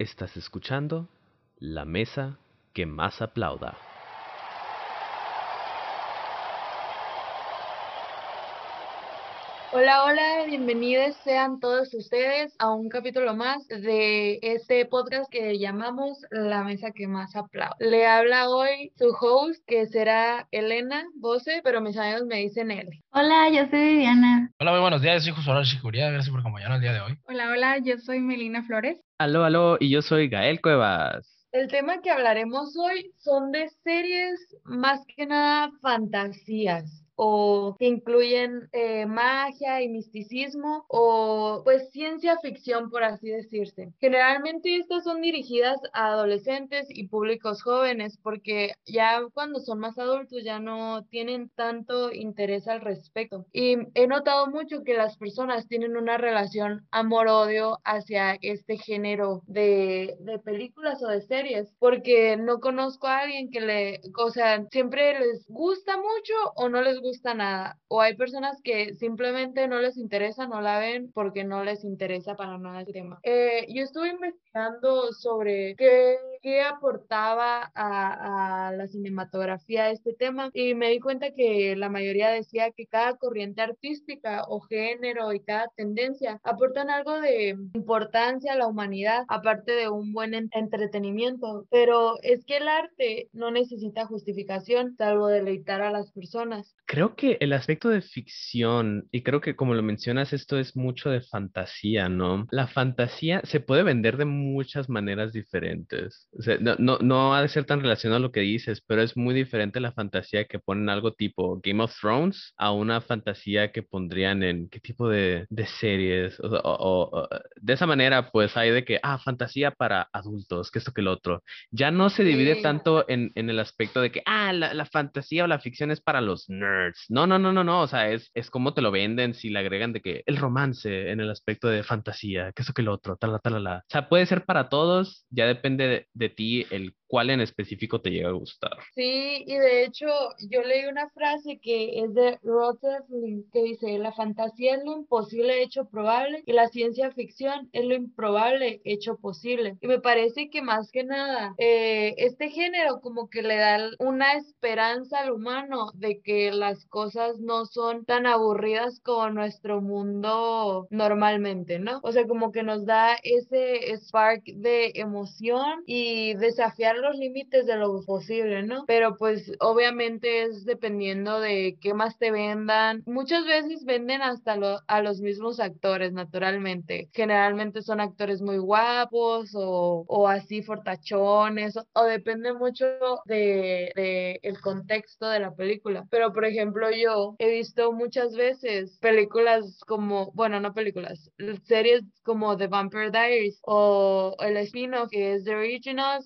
Estás escuchando La Mesa que más aplauda. Hola, hola, bienvenidos sean todos ustedes a un capítulo más de este podcast que llamamos La Mesa que más aplaude. Le habla hoy su host, que será Elena Bose, pero mis amigos me dicen él. Hola, yo soy Viviana. Hola, muy buenos días, soy José Chicuría, gracias por acompañarnos el día de hoy. Hola, hola, yo soy Melina Flores. Aló, aló, y yo soy Gael Cuevas. El tema que hablaremos hoy son de series más que nada fantasías o que incluyen eh, magia y misticismo o pues ciencia ficción por así decirse. Generalmente estas son dirigidas a adolescentes y públicos jóvenes porque ya cuando son más adultos ya no tienen tanto interés al respecto. Y he notado mucho que las personas tienen una relación amor-odio hacia este género de, de películas o de series porque no conozco a alguien que le, o sea, siempre les gusta mucho o no les gusta O hay personas que simplemente no les interesa, no la ven porque no les interesa para nada el tema. Eh, yo estuve investigando sobre qué, qué aportaba a, la cinematografía este tema y me di cuenta que la mayoría decía que cada corriente artística o género y cada tendencia aportan algo de importancia a la humanidad, aparte de un buen entretenimiento. Pero es que el arte no necesita justificación, salvo deleitar a las personas. Creo que el aspecto de ficción, y creo que como lo mencionas, esto es mucho de fantasía, ¿no? La fantasía se puede vender de muchas maneras diferentes. O sea, no, no, no ha de ser tan relacionado a lo que dices, pero es muy diferente la fantasía que ponen algo tipo Game of Thrones a una fantasía que pondrían en qué tipo de, de series. O, o, o, de esa manera, pues hay de que, ah, fantasía para adultos, que esto que lo otro. Ya no se divide Sí. tanto en, en el aspecto de que, ah, la, la fantasía o la ficción es para los nerds. No, no, no, no, no. O sea, es, es como te lo venden si le agregan de que el romance en el aspecto de fantasía, que eso que lo otro, tal, tal, tal. O sea, puede ser para todos, ya depende de, de ti el cuál en específico te llega a gustar. Sí, y de hecho yo leí una frase que es de Rutherford que dice, la fantasía es lo imposible hecho probable y la ciencia ficción es lo improbable hecho posible. Y me parece que más que nada, eh, este género como que le da una esperanza al humano de que las cosas no son tan aburridas como nuestro mundo normalmente, ¿no? O sea, como que nos da ese spark de emoción y desafiar los límites de lo posible, ¿no? Pero pues obviamente es dependiendo de qué más te vendan. Muchas veces venden hasta lo- a los mismos actores, naturalmente. Generalmente son actores muy guapos o, o así fortachones, o, o depende mucho de, de el contexto de la película. Pero por ejemplo, yo he visto muchas veces películas como, bueno, no películas, series como The Vampire Diaries o el spin-off que es The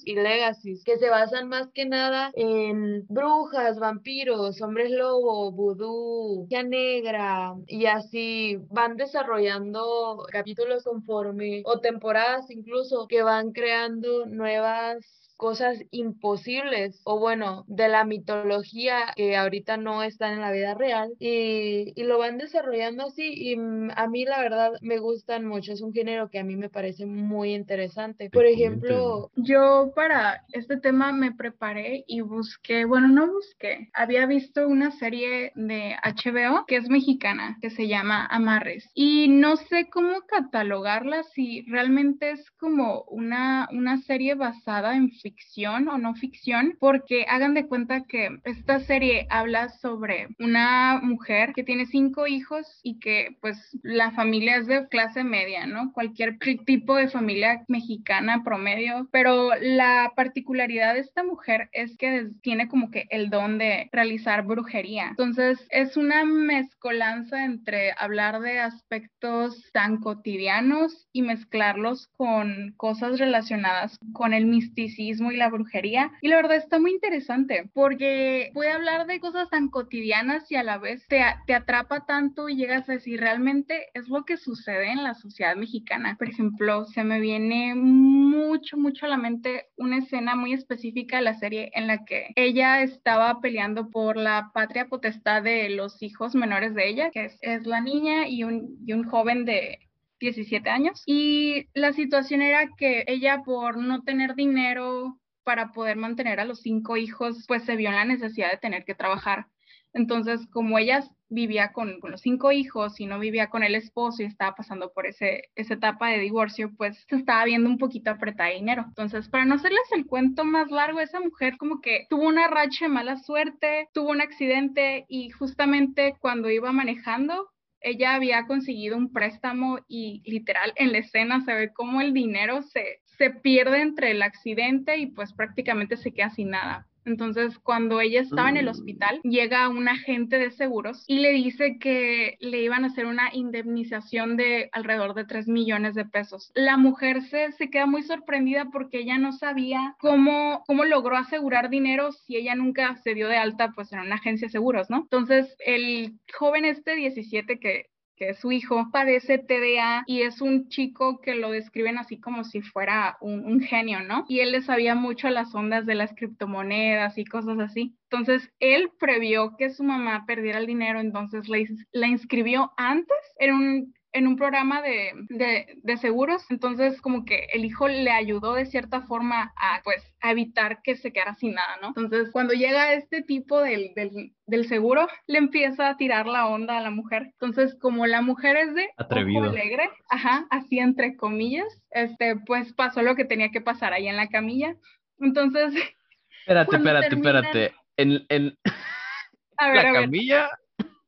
Y Legacies, que se basan más que nada en brujas, vampiros, hombres lobo, vudú, magia negra y así van desarrollando capítulos conforme o temporadas incluso que van creando nuevas cosas imposibles o bueno, de la mitología que ahorita no están en la vida real y, y lo van desarrollando así y mm, a mí la verdad me gustan mucho, es un género que a mí me parece muy interesante. Por ejemplo, Yo para este tema me preparé y busqué, bueno, no busqué, había visto una serie de HBO que es mexicana, que se llama Amarres. Y no sé cómo catalogarla, si realmente es como una, una serie basada en ficción o no ficción, porque hagan de cuenta que esta serie habla sobre una mujer que tiene cinco hijos y que pues la familia es de clase media, ¿no? Cualquier tipo de familia mexicana promedio, pero la particularidad de esta mujer es que tiene como que el don de realizar brujería. Entonces es una mezcolanza entre hablar de aspectos tan cotidianos y mezclarlos con cosas relacionadas con el misticismo y la brujería. Y la verdad está muy interesante porque puede hablar de cosas tan cotidianas y a la vez te, te atrapa tanto y llegas a decir realmente es lo que sucede en la sociedad mexicana. Por ejemplo, se me viene mucho, mucho a la mente una escena muy específica de la serie en la que ella estaba peleando por la patria potestad de los hijos menores de ella, que es, es la niña y un, y un joven de 17 años. Y la situación era que ella por no tener dinero para poder mantener a los cinco hijos, pues se vio en la necesidad de tener que trabajar. Entonces, como ella vivía con, los cinco hijos y no vivía con el esposo y estaba pasando por ese, esa etapa de divorcio, pues se estaba viendo un poquito apretada de dinero. Entonces, para no hacerles el cuento más largo, esa mujer como que tuvo una racha de mala suerte, tuvo un accidente y justamente cuando iba manejando, ella había conseguido un préstamo y literal en la escena se ve cómo el dinero se, se pierde entre el accidente y pues prácticamente se queda sin nada. Entonces, cuando ella estaba en el mm. hospital, llega un agente de seguros y le dice que le iban a hacer una indemnización de alrededor de 3 millones de pesos. La mujer se, se queda muy sorprendida porque ella no sabía cómo, cómo logró asegurar dinero si ella nunca se dio de alta pues en una agencia de seguros, ¿no? Entonces, el joven este 17 que su hijo padece TDA y es un chico que lo describen así como si fuera un, genio, ¿no? Y él le sabía mucho las ondas de las criptomonedas y cosas así. Entonces, él previó que su mamá perdiera el dinero, entonces la, la inscribió antes en un en un programa de, de, seguros, entonces como que el hijo le ayudó de cierta forma a pues a evitar que se quedara sin nada, ¿no? Entonces cuando llega este tipo del, del, del, seguro, le empieza a tirar la onda a la mujer. Entonces como la mujer es de Atrevido. alegre, ajá, así entre comillas, este pues pasó lo que tenía que pasar ahí en la camilla. Entonces... Espérate, espérate, espérate. En, en... la camilla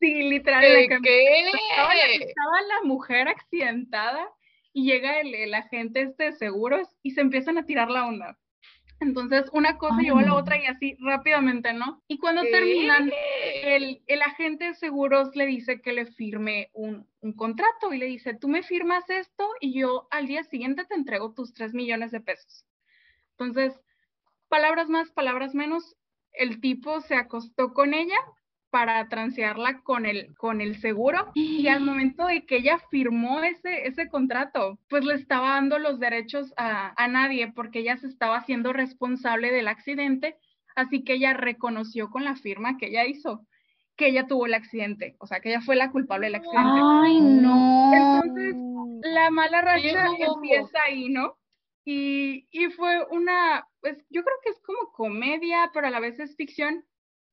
Sí, literal. Estaba, la, mujer accidentada y llega el, agente este de seguros y se empiezan a tirar la onda. Entonces, una cosa lleva a la otra y así rápidamente, ¿no? Y cuando terminan, el, el, agente de seguros le dice que le firme un, un, contrato y le dice, tú me firmas esto y yo al día siguiente te entrego tus 3 millones de pesos. Entonces, palabras más, palabras menos, el tipo se acostó con ella, para transearla con el, con el seguro y al momento de que ella firmó ese, ese contrato, pues le estaba dando los derechos a, a nadie porque ella se estaba haciendo responsable del accidente, así que ella reconoció con la firma que ella hizo que ella tuvo el accidente, o sea, que ella fue la culpable del accidente. Ay, no. Entonces, la mala racha empieza ahí, ¿no? Y, y fue una, pues yo creo que es como comedia, pero a la vez es ficción,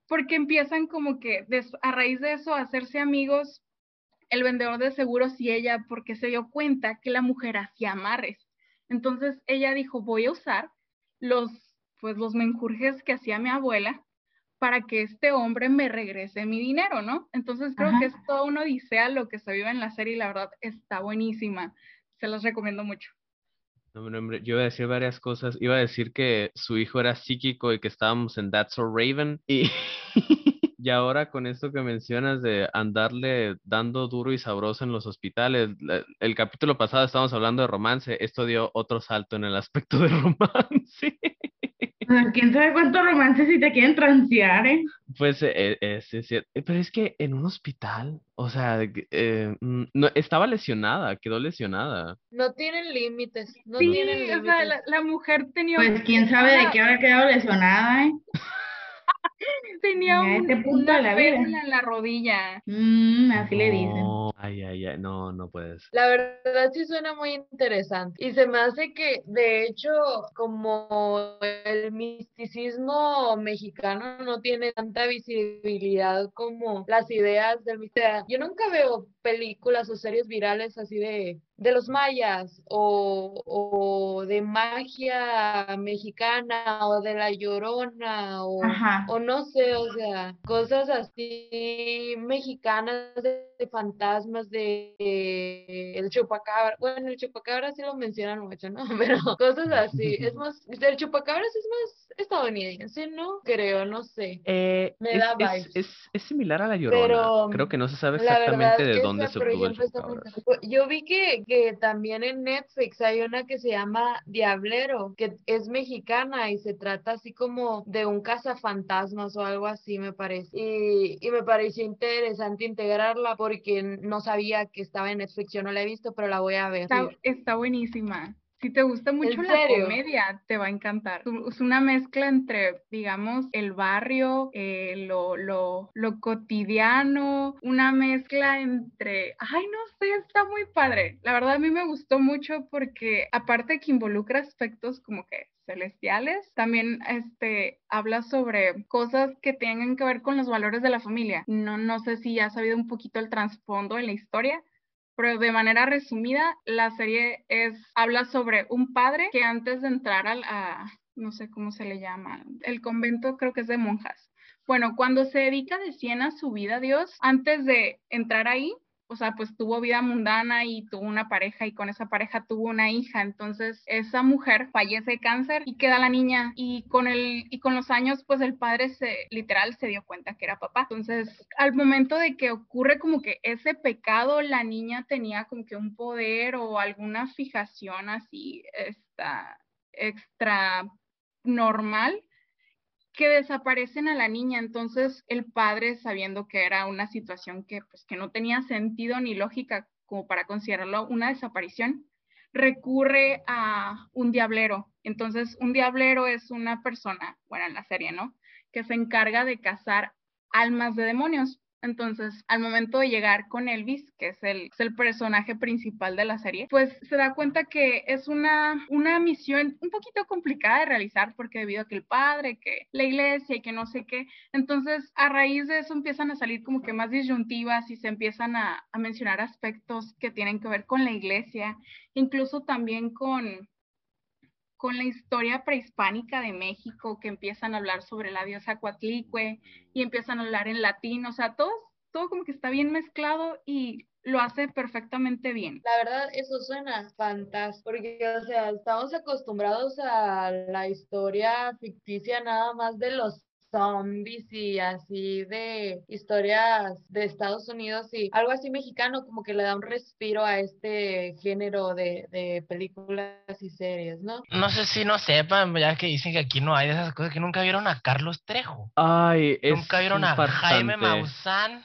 porque empiezan como que a raíz de eso a hacerse amigos el vendedor de seguros y ella porque se dio cuenta que la mujer hacía amarres. Entonces ella dijo, voy a usar los, pues los menjurjes que hacía mi abuela para que este hombre me regrese mi dinero, ¿no? Entonces creo que es todo una odisea lo que se vive en la serie y la verdad está buenísima. Se los recomiendo mucho. No, hombre, yo iba a decir varias cosas. Iba a decir que su hijo era psíquico y que estábamos en That's So Raven. Y, y ahora con esto que mencionas de andarle dando duro y sabroso en los hospitales, el capítulo pasado estábamos hablando de romance, esto dio otro salto en el aspecto de romance. ¿Quién sabe cuántos romances si te quieren transear, eh? Pues eh, eh, sí, sí, pero es que en un hospital, o sea, mm, no, estaba lesionada, quedó lesionada. No tienen límites, no sí, tienen límites. O sea, la, mujer tenía... Pues quién sabe de qué habrá quedado lesionada, ¿eh? tenía un, este punto una de la vida. en la rodilla. Mm, así le dicen. Ay, ay, ay, no, no puedes. La verdad sí suena muy interesante. Y se me hace que, de hecho, como el me misticismo mexicano no tiene tanta visibilidad como las ideas del misterio. Yo nunca veo películas o series virales así de de los mayas o, o, de magia mexicana o de la llorona o, o, no sé, o sea, cosas así mexicanas de, fantasmas de, el chupacabra. Bueno, el chupacabra sí lo mencionan mucho, ¿no? Pero cosas así. Es más, el chupacabra es más estadounidense, ¿no? Creo, no sé. Eh, Me da es, es, es, similar a la llorona. Creo que no se sabe exactamente de dónde se obtuvo el chupacabra. Yo vi que que también en Netflix hay una que se llama Diablero, que es mexicana y se trata así como de un cazafantasmas o algo así, me parece. Y, y me pareció interesante integrarla porque no sabía que estaba en Netflix, yo no la he visto, pero la voy a ver. Está, buenísima. Si te gusta mucho la serio? comedia, te va a encantar. Es una mezcla entre, digamos, el barrio, eh, lo, lo, lo cotidiano, una mezcla entre, ay, no sé, está muy padre. La verdad a mí me gustó mucho porque aparte que involucra aspectos como que celestiales, también este habla sobre cosas que tengan que ver con los valores de la familia. No, no sé si ya has sabido un poquito el trasfondo en la historia, pero de manera resumida, la serie es, habla sobre un padre que antes de entrar al, a, no sé cómo se le llama, el convento creo que es de monjas. Bueno, cuando se dedica de 100 a su vida, Dios, antes de entrar ahí, o sea, pues tuvo vida mundana y tuvo una pareja y con esa pareja tuvo una hija. Entonces, esa mujer fallece de cáncer y queda la niña y con el y con los años pues el padre se literal se dio cuenta que era papá. Entonces, al momento de que ocurre como que ese pecado, la niña tenía como que un poder o alguna fijación así esta extra normal que desaparecen a la niña. Entonces el padre, sabiendo que era una situación que, pues, que no tenía sentido ni lógica como para considerarlo una desaparición, recurre a un diablero. Entonces un diablero es una persona, bueno, en la serie, ¿no? Que se encarga de cazar almas de demonios. Entonces, al momento de llegar con Elvis, que es el, es el, personaje principal de la serie, pues se da cuenta que es una, una misión un poquito complicada de realizar porque debido a que el padre, que la iglesia y que no sé qué, entonces a raíz de eso empiezan a salir como que más disyuntivas y se empiezan a, a mencionar aspectos que tienen que ver con la iglesia, incluso también con, con la historia prehispánica de México, que empiezan a hablar sobre la diosa Coatlicue y empiezan a hablar en latín, o sea, todo, todo como que está bien mezclado y lo hace perfectamente bien. La verdad, eso suena fantástico, porque, o sea, estamos acostumbrados a la historia ficticia nada más de los zombies y así de historias de Estados Unidos y algo así mexicano como que le da un respiro a este género de, de películas y series, ¿no? No sé si no sepan, ya que dicen que aquí no hay de esas cosas, que nunca vieron a Carlos Trejo. Ay, es Nunca vieron a Jaime Maussan.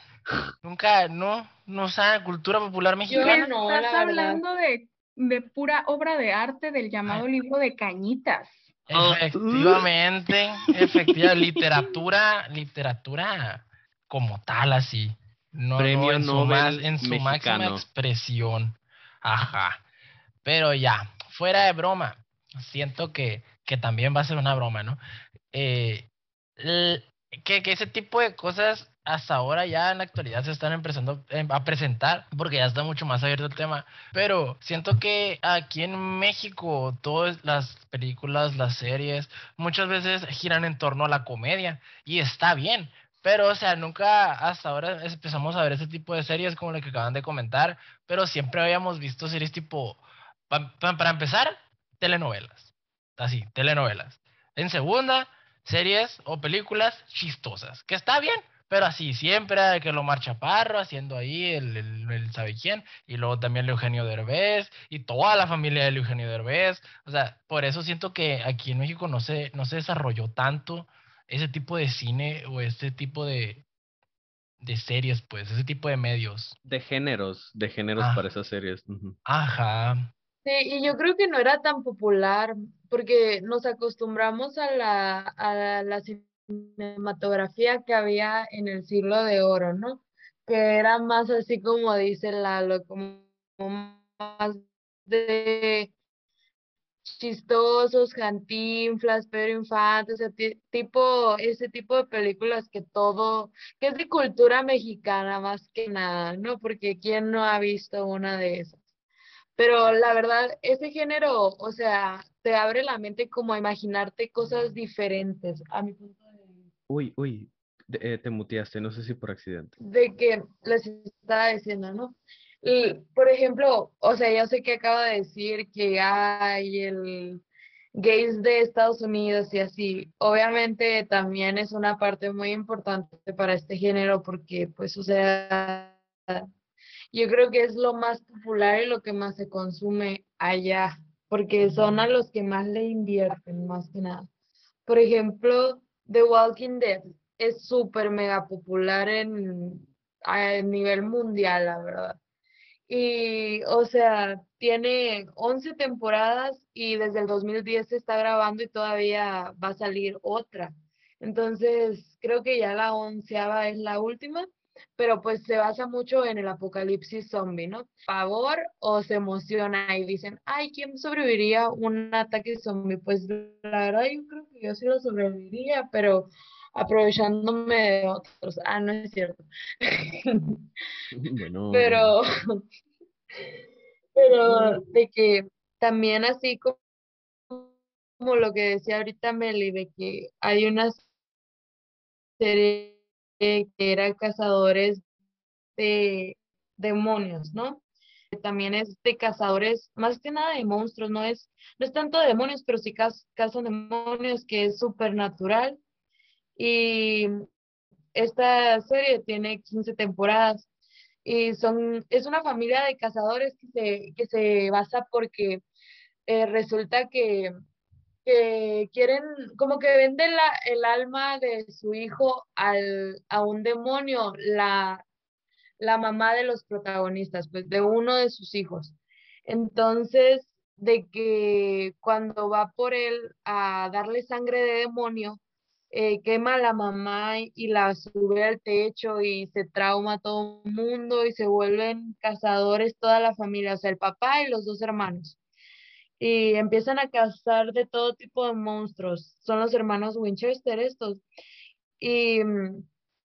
Nunca, no, no saben cultura popular mexicana. Yo no, Estás la hablando de, de pura obra de arte del llamado libro de Cañitas. Efectivamente, efectiva literatura, literatura como tal así. No, Premio no en su, Nobel más, en su máxima expresión. Ajá. Pero ya, fuera de broma, siento que, que también va a ser una broma, ¿no? Eh, que, que ese tipo de cosas hasta ahora ya en la actualidad se están empezando eh, a presentar porque ya está mucho más abierto el tema. Pero siento que aquí en México todas las películas, las series, muchas veces giran en torno a la comedia y está bien. Pero, o sea, nunca hasta ahora empezamos a ver ese tipo de series como la que acaban de comentar, pero siempre habíamos visto series tipo, pa- pa- para empezar, telenovelas. Así, telenovelas. En segunda, series o películas chistosas, que está bien, pero así, siempre que lo Chaparro haciendo ahí el, el, el sabe quién, y luego también el Eugenio Derbez, y toda la familia del Eugenio Derbez, o sea, por eso siento que aquí en México no se, no se desarrolló tanto ese tipo de cine o este tipo de, de series, pues, ese tipo de medios. De géneros, de géneros Ah. para esas series. Ajá. Sí, y yo creo que no era tan popular porque nos acostumbramos a la, a la cinematografía que había en el siglo de oro, ¿no? Que era más así como dice Lalo, como más de chistosos, Cantinflas, Pedro Infante, tipo, ese tipo de películas que todo, que es de cultura mexicana más que nada, ¿no? Porque ¿quién no ha visto una de esas? Pero la verdad, ese género, o sea, te abre la mente como a imaginarte cosas diferentes, a mi punto. Uy, uy, de- eh, te muteaste, no sé si por accidente. De que les estaba diciendo, ¿no? Y, por ejemplo, o sea, yo sé que acabo de decir que hay el gays de Estados Unidos y así. Obviamente también es una parte muy importante para este género porque, pues, o sea, yo creo que es lo más popular y lo que más se consume allá, porque son a los que más le invierten, más que nada. Por ejemplo, The Walking Dead es súper mega popular en, a nivel mundial, la verdad. Y, o sea, tiene 11 temporadas y desde el 2010 se está grabando y todavía va a salir otra. Entonces, creo que ya la onceava es la última, pero pues se basa mucho en el apocalipsis zombie, ¿no? Favor o se emociona y dicen, ay, ¿quién sobreviviría a un ataque zombie? Pues la verdad yo creo que yo sí lo sobreviviría, pero aprovechándome de otros. Ah, no es cierto. Bueno, Pero, pero de que también así como, como lo que decía ahorita Meli, de que hay una serie que era Cazadores de Demonios, ¿no? También es de cazadores, más que nada de monstruos, no es, no es tanto de demonios, pero sí caz- cazan demonios, que es supernatural. Y esta serie tiene 15 temporadas y son, es una familia de cazadores que se, que se basa porque eh, resulta que, que quieren, como que venden la, el alma de su hijo al, a un demonio, la, la mamá de los protagonistas, pues de uno de sus hijos. Entonces, de que cuando va por él a darle sangre de demonio, eh, quema a la mamá y la sube al techo y se trauma todo el mundo y se vuelven cazadores toda la familia, o sea, el papá y los dos hermanos. Y empiezan a cazar de todo tipo de monstruos. Son los hermanos Winchester estos. Y, mm,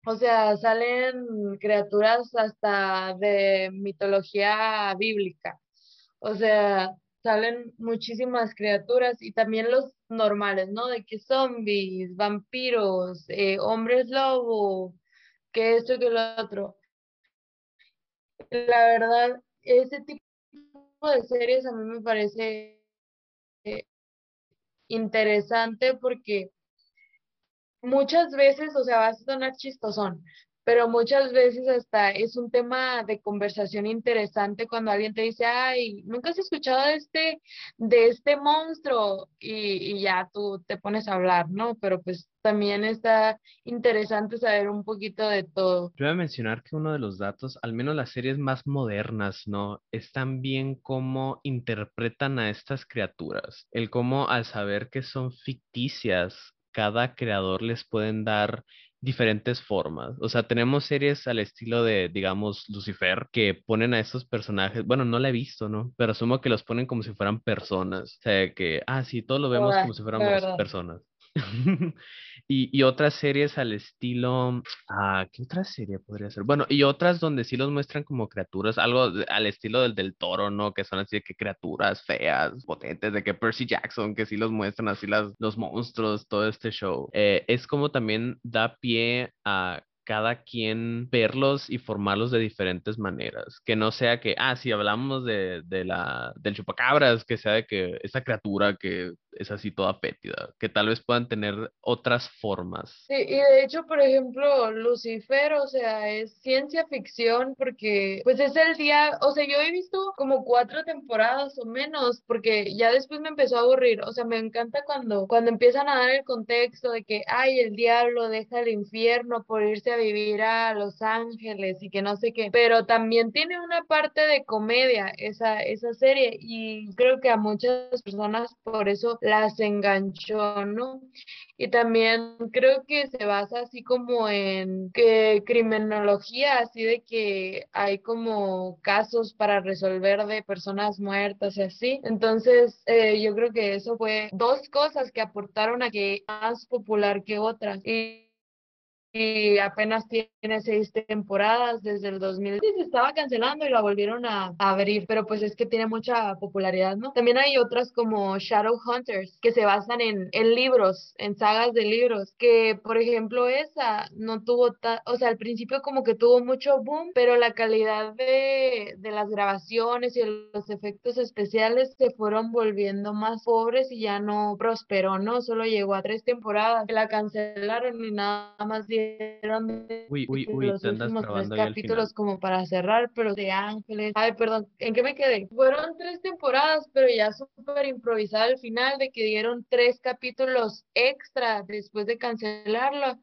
o sea, salen criaturas hasta de mitología bíblica. O sea, salen muchísimas criaturas y también los normales, ¿no? De que zombies, vampiros, eh, hombres lobo, que esto y que lo otro. La verdad, ese tipo de series a mí me parece interesante porque muchas veces, o sea, va a sonar chistosón, pero muchas veces hasta es un tema de conversación interesante cuando alguien te dice, ay, ¿nunca has escuchado de este, de este monstruo? Y, y ya tú te pones a hablar, ¿no? Pero pues también está interesante saber un poquito de todo. Yo voy a mencionar que uno de los datos, al menos las series más modernas, ¿no? Es también cómo interpretan a estas criaturas. El cómo al saber que son ficticias, cada creador les pueden dar diferentes formas. O sea, tenemos series al estilo de, digamos, Lucifer, que ponen a estos personajes, bueno, no la he visto, ¿no? Pero asumo que los ponen como si fueran personas. O sea, que, ah, sí, todos lo vemos como si fuéramos personas. Y, y otras series al estilo, ah, ¿qué otra serie podría ser? Bueno, y otras donde sí los muestran como criaturas, algo al estilo del del toro, ¿no? Que son así de que criaturas feas, potentes, de que Percy Jackson, que sí los muestran así las, los monstruos, todo este show. Eh, es como también da pie a cada quien verlos y formarlos de diferentes maneras. Que no sea que, ah, si hablamos de, de la, del chupacabras, que sea de que esa criatura que es así toda fétida, que tal vez puedan tener otras formas. Sí, y de hecho, por ejemplo, Lucifer, o sea, es ciencia ficción porque, pues es el día, o sea, yo he visto como cuatro temporadas o menos, porque ya después me empezó a aburrir, o sea, me encanta cuando, cuando empiezan a dar el contexto de que, ay, el diablo deja el infierno por irse a vivir a Los Ángeles y que no sé qué, pero también tiene una parte de comedia esa, esa serie y creo que a muchas personas por eso las enganchó, ¿no? Y también creo que se basa así como en criminología, así de que hay como casos para resolver de personas muertas y así. Entonces, eh, yo creo que eso fue dos cosas que aportaron a que más popular que otras. Y apenas tiene seis temporadas desde el 2000. Sí, se estaba cancelando y la volvieron a, abrir, pero pues es que tiene mucha popularidad, ¿no? También hay otras como Shadowhunters que se basan en, en libros, en sagas de libros, que por ejemplo esa no tuvo, ta- o sea, al principio como que tuvo mucho boom, pero la calidad de, de las grabaciones y los efectos especiales se fueron volviendo más pobres y ya no prosperó, ¿no? Solo llegó a tres temporadas, la cancelaron y nada más dieron de Uy, uy, uy, los últimos tres capítulos como para cerrar, pero de Ángeles. Ay, perdón, ¿en qué me quedé? Fueron tres temporadas, pero ya súper improvisada al final de que dieron tres capítulos extra después de cancelarlo.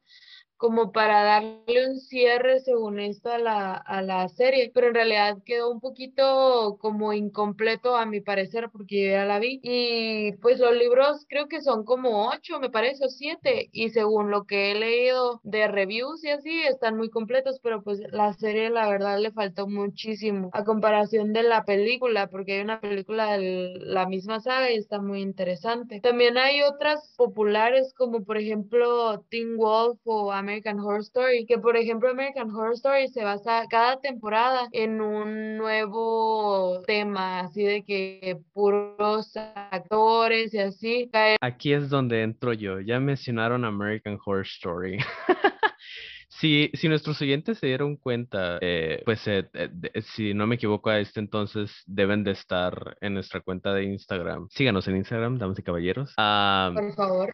Como para darle un cierre según esto a la, a la serie, pero en realidad quedó un poquito como incompleto a mi parecer porque yo ya la vi. Y pues los libros creo que son como ocho me parece o siete y según lo que he leído de reviews y así están muy completos pero pues la serie la verdad le faltó muchísimo a comparación de la película porque hay una película de la misma saga y está muy interesante. También hay otras populares como por ejemplo Teen Wolf o American Horror Story, que por ejemplo American Horror Story se basa cada temporada en un nuevo tema, así de que puros actores y así. Aquí es donde entro yo. Ya mencionaron American Horror Story. Si, si nuestros oyentes se dieron cuenta, eh, pues eh, eh, si no me equivoco a este entonces deben de estar en nuestra cuenta de Instagram. Síganos en Instagram, damas y caballeros. por favor.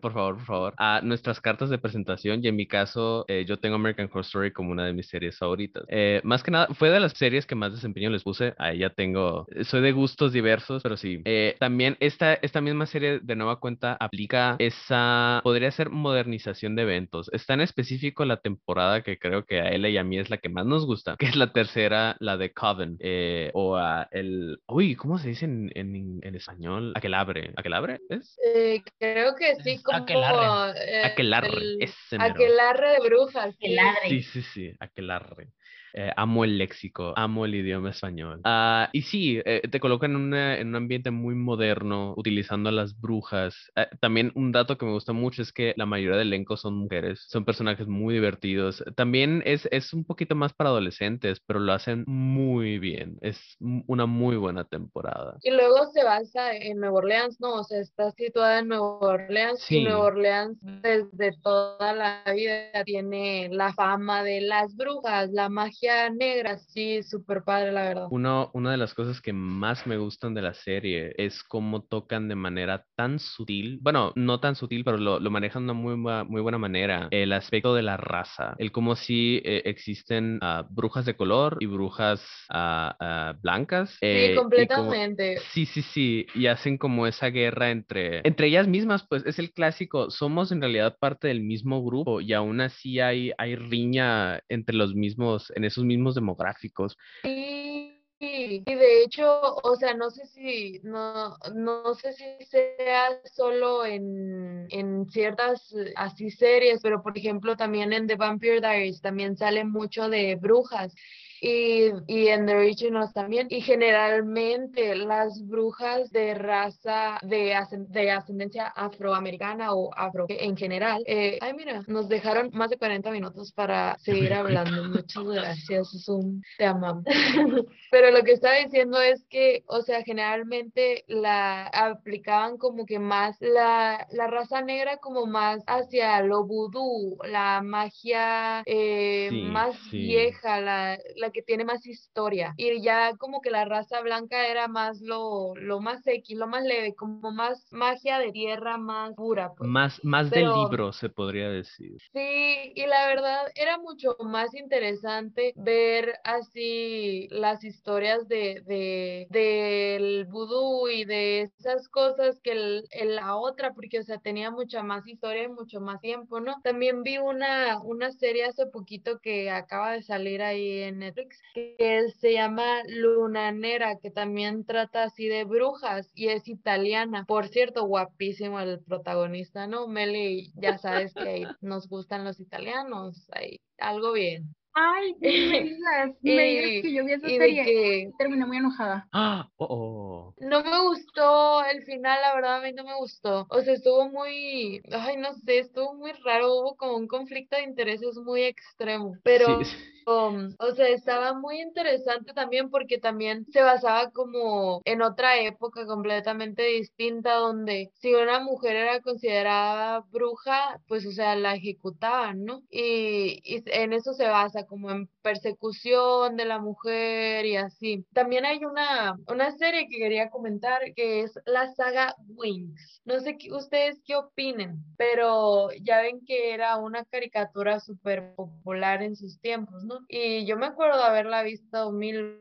por favor, por favor. A nuestras cartas de presentación y en mi caso yo tengo American Horror Story como una de mis series favoritas. más que nada fue de las series que más desempeño les puse. Ahí ya tengo, soy de gustos diversos, pero sí. también esta, esta misma serie de nueva cuenta aplica esa, podría ser modernización de eventos. Está en específico la temporada que creo que a él y a mí es la que más nos gusta, que es la tercera, la de Coven, eh, o a el, uy, ¿cómo se dice en, en, en español? Aquelabre, ¿aquelabre es? Eh, creo que sí, como... Aquelarre. Eh, aquelarre, el- ese. Aquelarre de brujas. sí. Aquelarre. Sí, sí, sí, aquelarre. Eh, amo el léxico, amo el idioma español. Ah, y sí, eh, te colocan en, una- en un ambiente muy moderno, utilizando a las brujas. Eh, también un dato que me gusta mucho es que la mayoría del elenco son mujeres, son personajes muy divertidos. También es, es un poquito más para adolescentes, pero lo hacen muy bien. Es una muy buena temporada. Y luego se basa en Nueva Orleans, ¿no? O sea, está situada en Nueva Orleans Sí. y Nueva Orleans desde toda la vida tiene la fama de las brujas, la magia negra, sí, súper padre, la verdad. Uno, una de las cosas que más me gustan de la serie es cómo tocan de manera tan sutil, bueno, no tan sutil, pero lo, lo manejan de una muy, muy buena manera, el aspecto de la raza, el cómo si existen ah, brujas de color y brujas ah, ah, blancas. eh, Sí, completamente. Sí, sí, sí, y hacen como esa guerra entre, entre ellas mismas, pues es el clásico, somos en realidad parte del mismo grupo y aún así hay, hay riña entre los mismos, en esos mismos demográficos. Sí, y de hecho, o sea, no sé si, no, no sé si sea solo en, en ciertas eh, así series, pero por ejemplo también en The Vampire Diaries también sale mucho de brujas. Y, y en The Originals también. Y generalmente las brujas de raza, de, de ascendencia afroamericana o afro en general. eh, ay, mira, nos dejaron más de 40 minutos para seguir hablando. Muchas gracias, Zoom. Te amamos. Pero lo que estaba diciendo es que, o sea, generalmente la aplicaban como que más la, la raza negra como más hacia lo vudú, la magia eh, Sí, más sí. vieja, la, la que tiene más historia. Y ya como que la raza blanca era más lo, lo más X, lo más leve, como más magia de tierra más pura, pues. Más, más de Pero- libro, se podría decir. Sí, y la verdad era mucho más interesante ver así las historias de, de del vudú y de esas cosas que el, el- la otra, porque o sea, tenía mucha más historia y mucho más tiempo, ¿no? También vi una, una serie hace poquito que acaba de salir ahí en Netflix, que se llama Lunanera, que también trata así de brujas y es italiana. Por cierto, guapísimo el protagonista, ¿no? Meli, ya sabes que nos gustan los italianos, ahí, algo bien. Ay, me digas, me digas que yo vi esa serie. que Terminé muy enojada. ¡Ah! ¡Oh, oh! no me gustó el final, la verdad a mí no me gustó. O sea, estuvo muy, ay, no sé, estuvo muy raro, hubo como un conflicto de intereses muy extremo, pero... Sí. Um, o sea, estaba muy interesante también porque también se basaba como en otra época completamente distinta donde si una mujer era considerada bruja, pues o sea, la ejecutaban, ¿no? Y, y en eso se basa como en persecución de la mujer y así. También hay una, una serie que quería comentar que es la saga Wings. No sé qué, ustedes qué opinen, pero ya ven que era una caricatura súper popular en sus tiempos, ¿no? Y yo me acuerdo haberla visto mil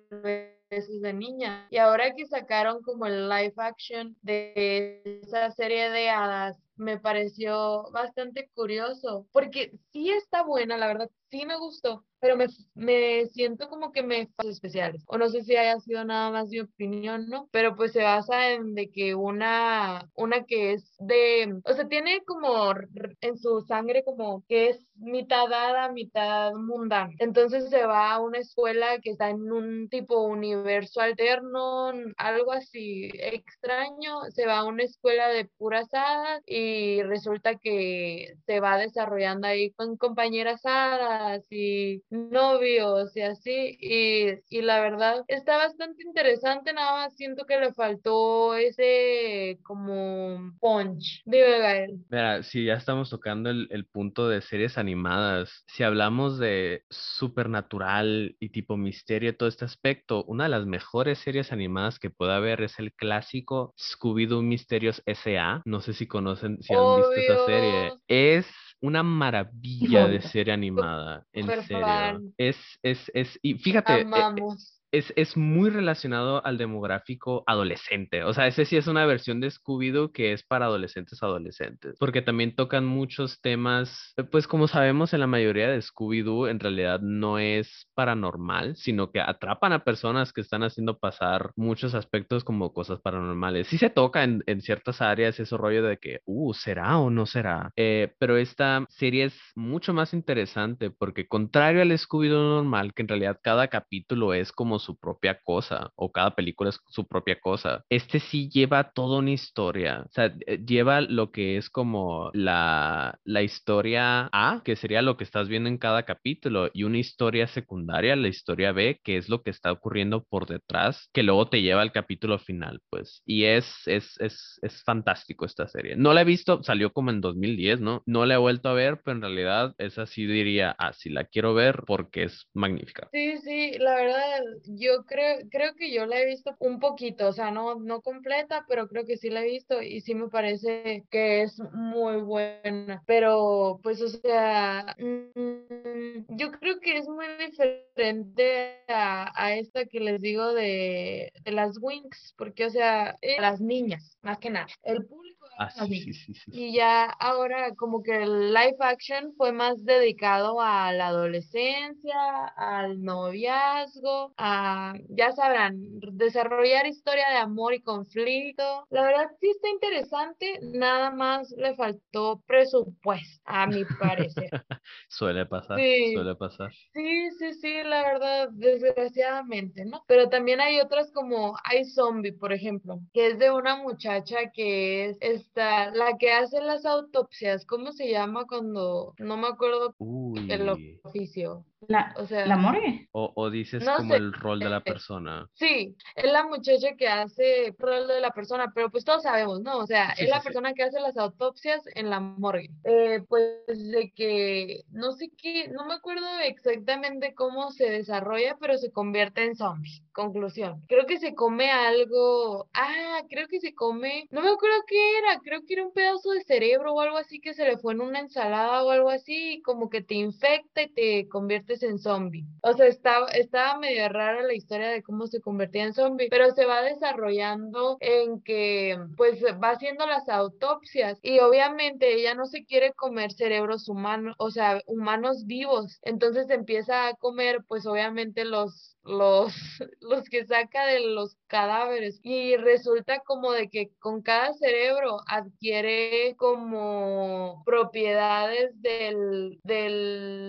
veces de niña. Y ahora que sacaron como el live action de esa serie de hadas me pareció bastante curioso, porque sí está buena, la verdad, sí me gustó, pero me, me siento como que me especiales. O no sé si haya sido nada más mi opinión, ¿no? Pero pues se basa en de que una, una que es de, o sea, tiene como en su sangre como que es mitad hada, mitad mundana. Entonces se va a una escuela que está en un tipo universo alterno, algo así extraño. Se va a una escuela de puras hadas y resulta que se va desarrollando ahí con compañeras hadas y novios y así. Y, y la verdad está bastante interesante, nada más siento que le faltó ese como punch. Dime, Gael. Mira, si ya estamos tocando el, el punto de series animadas, si hablamos de supernatural y tipo misterio, todo este aspecto, una de las mejores series animadas que pueda haber es el clásico Scooby-Doo Misterios S.A. No sé si conocen, si han visto esa serie. Es una maravilla de serie animada, en serio. Es, es, es, y fíjate, eh, eh, Amamos. Es, es muy relacionado al demográfico adolescente. O sea, ese sí es una versión de Scooby-Doo que es para adolescentes adolescentes. Porque también tocan muchos temas, pues como sabemos en la mayoría de Scooby-Doo, en realidad no es paranormal, sino que atrapan a personas que están haciendo pasar muchos aspectos como cosas paranormales. Sí se toca en, en ciertas áreas ese rollo de que, uh, ¿será o no será? Eh, pero esta serie es mucho más interesante porque contrario al Scooby-Doo normal, que en realidad cada capítulo es como su propia cosa o cada película es su propia cosa. Este sí lleva toda una historia, o sea, eh, lleva lo que es como la, la historia A, que sería lo que estás viendo en cada capítulo, y una historia secundaria, la historia B, que es lo que está ocurriendo por detrás, que luego te lleva al capítulo final, pues. Y es, es, es, es fantástico esta serie. No la he visto, salió como en 2010, ¿no? No la he vuelto a ver, pero en realidad esa sí diría, ah, sí la quiero ver porque es magnífica. Sí, sí, la verdad, yo creo, creo que yo la he visto un poquito, o sea, no, no completa, pero creo que sí la he visto y sí me parece que es muy buena. Pero, pues, o sea, mm, yo creo que es muy diferente a, a esta que les digo de, de las Winx, porque, o sea, eh, las niñas, más que nada. El público Ah, eran las sí, sí, niñas. sí, sí. Y ya ahora como que el live action fue más dedicado a la adolescencia, al noviazgo, a, ya sabrán, desarrollar historia de amor y conflicto. La verdad sí está interesante, nada más le faltó presupuesto, a mi parecer. Suele pasar, Sí. suele pasar. Sí, sí, sí, la verdad, desgraciadamente, ¿no? Pero también hay otras como hay Zombie, por ejemplo, que es de una muchacha que es esta, la que hace las autopsias, ¿cómo se llama cuando, no me acuerdo el Uy. oficio? La, O sea, la morgue. O, o dices No como sé. el rol de la persona. Sí, es la muchacha que hace el rol de la persona, pero pues todos sabemos, ¿no? O sea, Sí, es la sí, sí. persona que hace las autopsias en la morgue. Eh, pues de que no sé qué, no me acuerdo exactamente cómo se desarrolla, pero se convierte en zombie. Conclusión. Creo que se come algo. Ah, creo que se come. No me acuerdo qué era. Creo que era un pedazo de cerebro o algo así que se le fue en una ensalada o algo así, y como que te infecta y te conviertes en zombie. O sea, estaba, estaba medio rara la historia de cómo se convertía en zombie, pero se va desarrollando en que pues va haciendo las autopsias y obviamente ella no se quiere comer cerebros humanos, o sea, humanos vivos. Entonces empieza a comer pues obviamente los los, los que saca de los cadáveres y resulta como de que con cada cerebro adquiere como propiedades del, de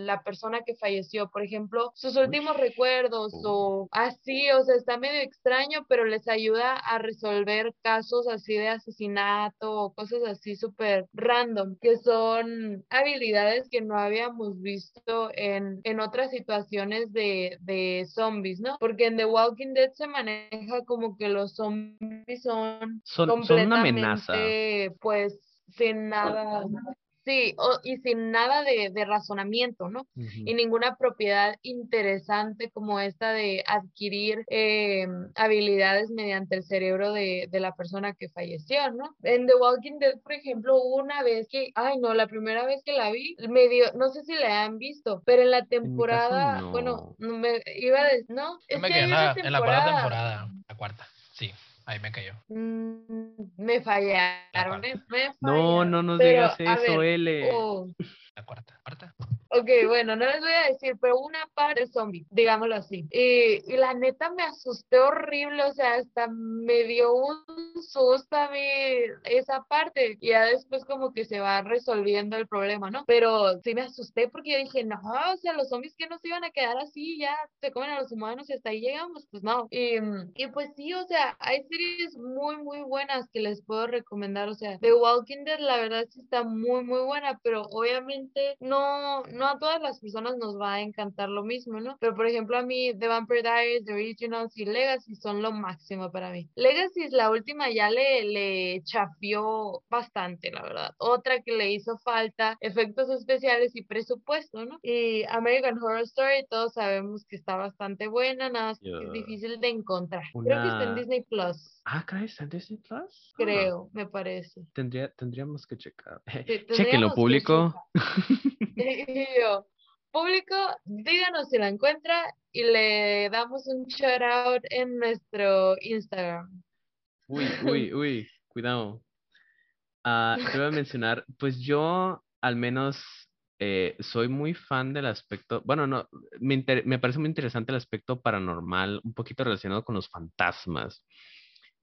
la persona que falleció, por ejemplo, sus últimos recuerdos o así, o sea, está medio extraño, pero les ayuda a resolver casos así de asesinato o cosas así súper random, que son habilidades que no habíamos visto en, en otras situaciones de, de zombies, ¿no? Porque en The Walking Dead se maneja como que los zombies son Son, son una amenaza. completamente, pues, sin nada, sí, o- y sin nada de, de razonamiento, ¿no? Y ninguna propiedad interesante como esta de adquirir eh, habilidades mediante el cerebro de, de la persona que falleció, ¿no? En The Walking Dead, por ejemplo, hubo una vez que, ay no, la primera vez que la vi, me dio, no sé si la han visto, pero en la temporada, bueno, no me iba a decir, no, Yo es me que quedé en la, en la cuarta temporada. La cuarta, sí. Ahí me cayó. Mm, me fallaron, me No, fallaron. no nos Pero, digas eso, ver, L. oh, La cuarta. ¿Cuarta? Ok, bueno, no les voy a decir, pero una parte zombie, digámoslo así. Y, y la neta me asusté horrible, o sea, hasta me dio un susto a mí esa parte. Y ya después como que se va resolviendo el problema, ¿no? Pero sí me asusté porque yo dije, no, o sea, los zombies que no se iban a quedar así, ya se comen a los humanos y hasta ahí llegamos, pues no. Y, y pues sí, o sea, hay series muy, muy buenas que les puedo recomendar, o sea, The Walking Dead, la verdad sí está muy, muy buena, pero obviamente no, no a todas las personas nos va a encantar lo mismo, ¿no? Pero por ejemplo, a mí The Vampire Diaries, The Originals y Legacy son lo máximo para mí. Legacy es la última ya le, le chafió bastante, la verdad. Otra que le hizo falta, efectos especiales y presupuesto, ¿no? Y American Horror Story, todos sabemos que está bastante buena, nada más que es difícil de encontrar. Creo que está en Disney Plus, Ah, caray, ¿está en Disney Plus? Ah, creo, me parece. tendría, tendríamos que checar. Sí, Chequenlo, público. Público, díganos si la encuentra y le damos un shout out en nuestro Instagram. Uy, uy, uy, cuidado. Ah, te voy a mencionar, pues yo al menos eh, soy muy fan del aspecto, bueno, no, me, inter- me parece muy interesante el aspecto paranormal, un poquito relacionado con los fantasmas.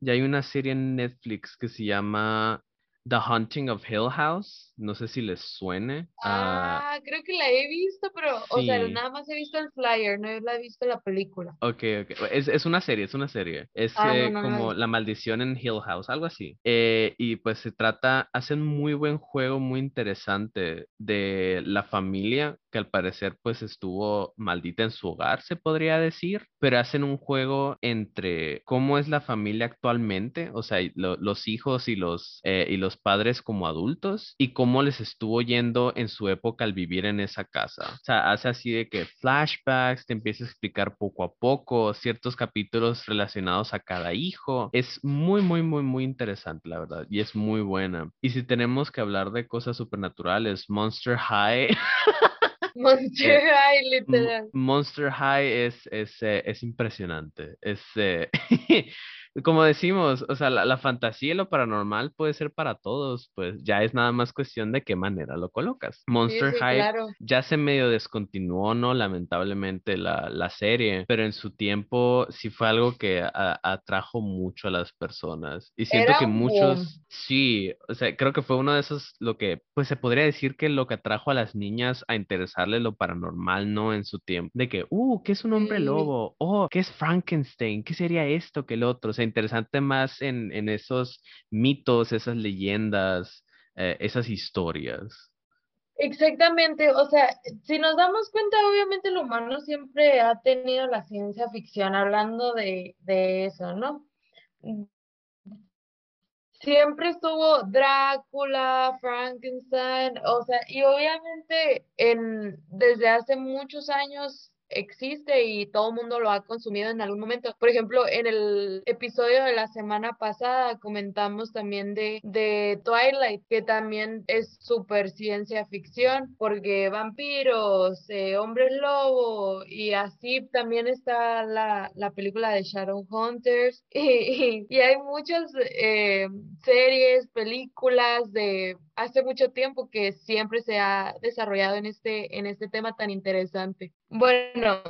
Y hay una serie en Netflix que se llama The Haunting of Hill House, no sé si les suene. Ah, creo que la he visto, pero, o sea, sí. nada más he visto el flyer, no la he visto la película. Ok, ok. Es, es una serie, es una serie. Es Ah, no, eh, no, no como visto. La Maldición en Hill House, algo así. Eh, y pues se trata, hacen muy buen juego, muy interesante de la familia que al parecer pues estuvo maldita en su hogar, se podría decir, pero hacen un juego entre cómo es la familia actualmente, o sea, lo- los hijos y los, eh, y los padres como adultos, y cómo les estuvo yendo en su época al vivir en esa casa. O sea, hace así de que flashbacks, te empieza a explicar poco a poco ciertos capítulos relacionados a cada hijo. Es muy, muy, muy, muy interesante, la verdad, y es muy buena. Y si tenemos que hablar de cosas supernaturales, Monster High. Monster High, literal. Monster High es, es, eh, es impresionante. Es, eh, como decimos, o sea, la, la fantasía y lo paranormal puede ser para todos, pues ya es nada más cuestión de qué manera lo colocas. Sí, Monster sí, High claro. ya se medio descontinuó, ¿no? Lamentablemente la, la serie, pero en su tiempo sí fue algo que a- atrajo mucho a las personas. Y siento Era que muchos, sí, o sea, creo que fue uno de esos, lo que, pues se podría decir que lo que atrajo a las niñas a interesarle lo paranormal, ¿no? En su tiempo. De que, uh, ¿qué es un hombre Sí. lobo? Oh, ¿qué es Frankenstein? ¿Qué sería esto que el otro? O sea, interesante más en, esos mitos, esas leyendas, eh, esas historias. Exactamente, o sea, si nos damos cuenta, obviamente el humano siempre ha tenido la ciencia ficción hablando de, de eso, ¿no? Siempre estuvo Drácula, Frankenstein, o sea, y obviamente en, desde hace muchos años existe y todo el mundo lo ha consumido en algún momento. Por ejemplo, en el episodio de la semana pasada comentamos también de, de Twilight, que también es súper ciencia ficción, porque vampiros, eh, hombres lobo, y así también está la, la película de Shadowhunters, y, y, y hay muchas eh, series, películas de hace mucho tiempo que siempre se ha desarrollado en este, en este tema tan interesante. Bueno,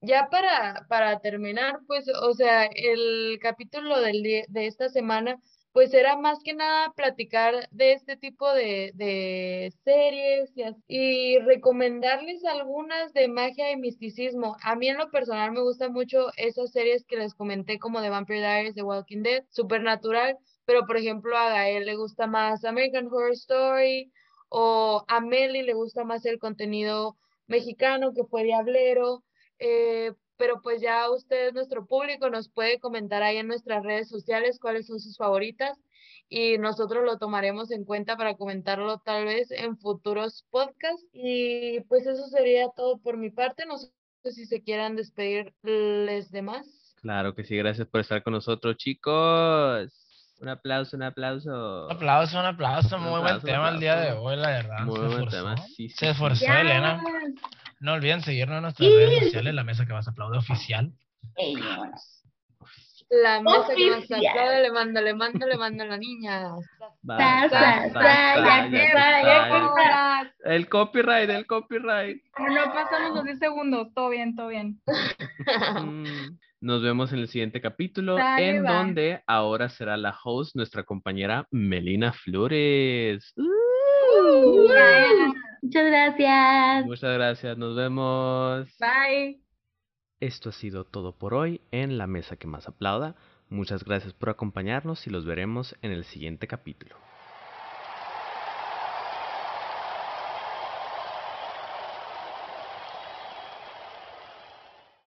ya para, para terminar, pues, o sea, el capítulo del de esta semana, pues era más que nada platicar de este tipo de, de series y, y recomendarles algunas de magia y misticismo. A mí en lo personal me gustan mucho esas series que les comenté como de Vampire Diaries, The Walking Dead, Supernatural, pero por ejemplo a Gael le gusta más American Horror Story o a Meli le gusta más el contenido mexicano que fue Diablero, eh, pero pues ya usted, nuestro público, nos puede comentar ahí en nuestras redes sociales cuáles son sus favoritas y nosotros lo tomaremos en cuenta para comentarlo tal vez en futuros podcasts. Y pues eso sería todo por mi parte. No sé si se quieran despedir les demás. Claro que sí, gracias por estar con nosotros, chicos. Un aplauso, un aplauso. Un aplauso, un aplauso. Muy buen aplauso, tema el día de hoy, la verdad. Muy se buen esforzó. tema, sí, sí, Se esforzó. Elena. No olviden seguirnos en nuestras redes sociales, la mesa que vas a aplaudir oficial. La mesa que más le mando, le mando, le mando a la niña. El copyright, el copyright. No pasamos los 10 segundos, todo bien, todo bien. Mm, Nos vemos en el siguiente capítulo, en va. donde ahora será la host nuestra compañera Melina Flores. Muchas gracias. Muchas gracias, nos vemos. Bye. Esto ha sido todo por hoy en La Mesa que más aplauda. Muchas gracias por acompañarnos y los veremos en el siguiente capítulo.